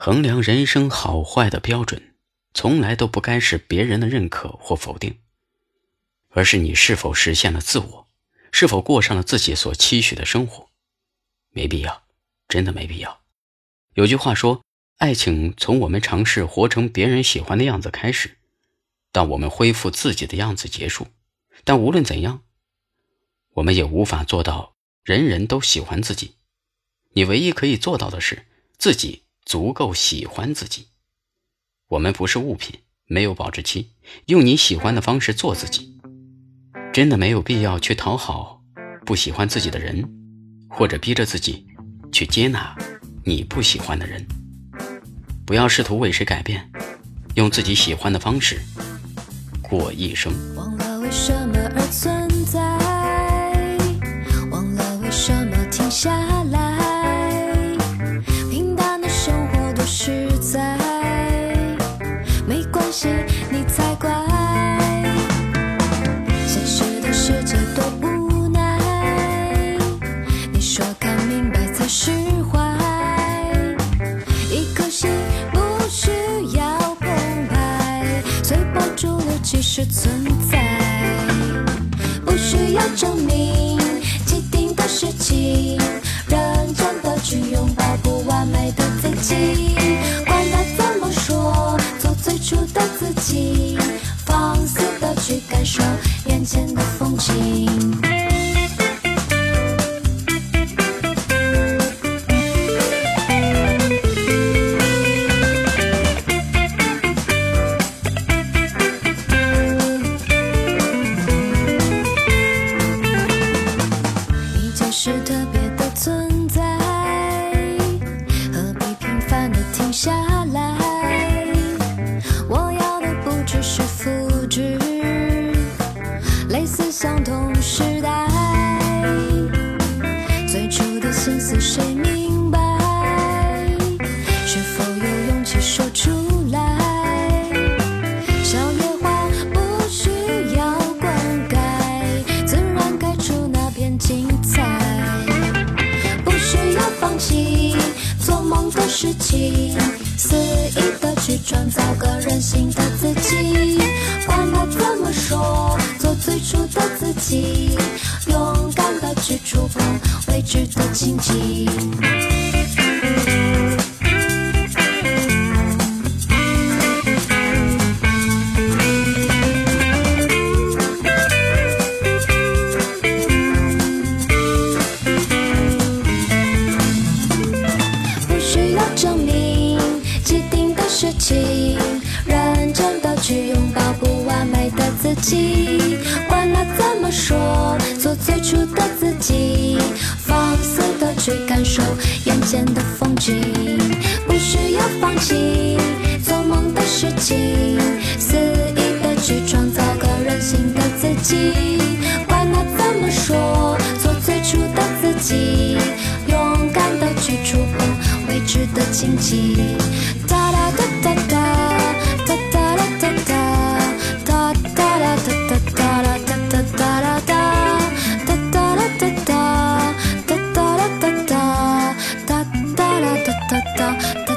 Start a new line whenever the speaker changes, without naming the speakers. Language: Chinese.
衡量人生好坏的标准，从来都不该是别人的认可或否定，而是你是否实现了自我，是否过上了自己所期许的生活。没必要，真的没必要。有句话说，爱情从我们尝试活成别人喜欢的样子开始，到我们恢复自己的样子结束。但无论怎样，我们也无法做到人人都喜欢自己。你唯一可以做到的是自己足够喜欢自己。我们不是物品，没有保质期。用你喜欢的方式做自己，真的没有必要去讨好不喜欢自己的人，或者逼着自己去接纳你不喜欢的人。不要试图为谁改变，用自己喜欢的方式过一生。
忘了为什么而存在，忘了为什么停下来。其实存在，不需要证明既定的事情，认真的去拥抱不完美的自己，管他怎么说，做最初的自己，放肆的去感受眼前的风景。是特别的存在，何必平凡的停下来？我要的不只是复制类似相同时代，最初的心思谁勇敢的去触碰未知的荆棘。不需要证明既定的事情，认真的去拥抱不完美的自己，间的风景，不需要放弃做梦的事情，肆意的去创造个人性的自己，管他怎么说，做最初的自己，勇敢的去触碰未知的荆棘。 아!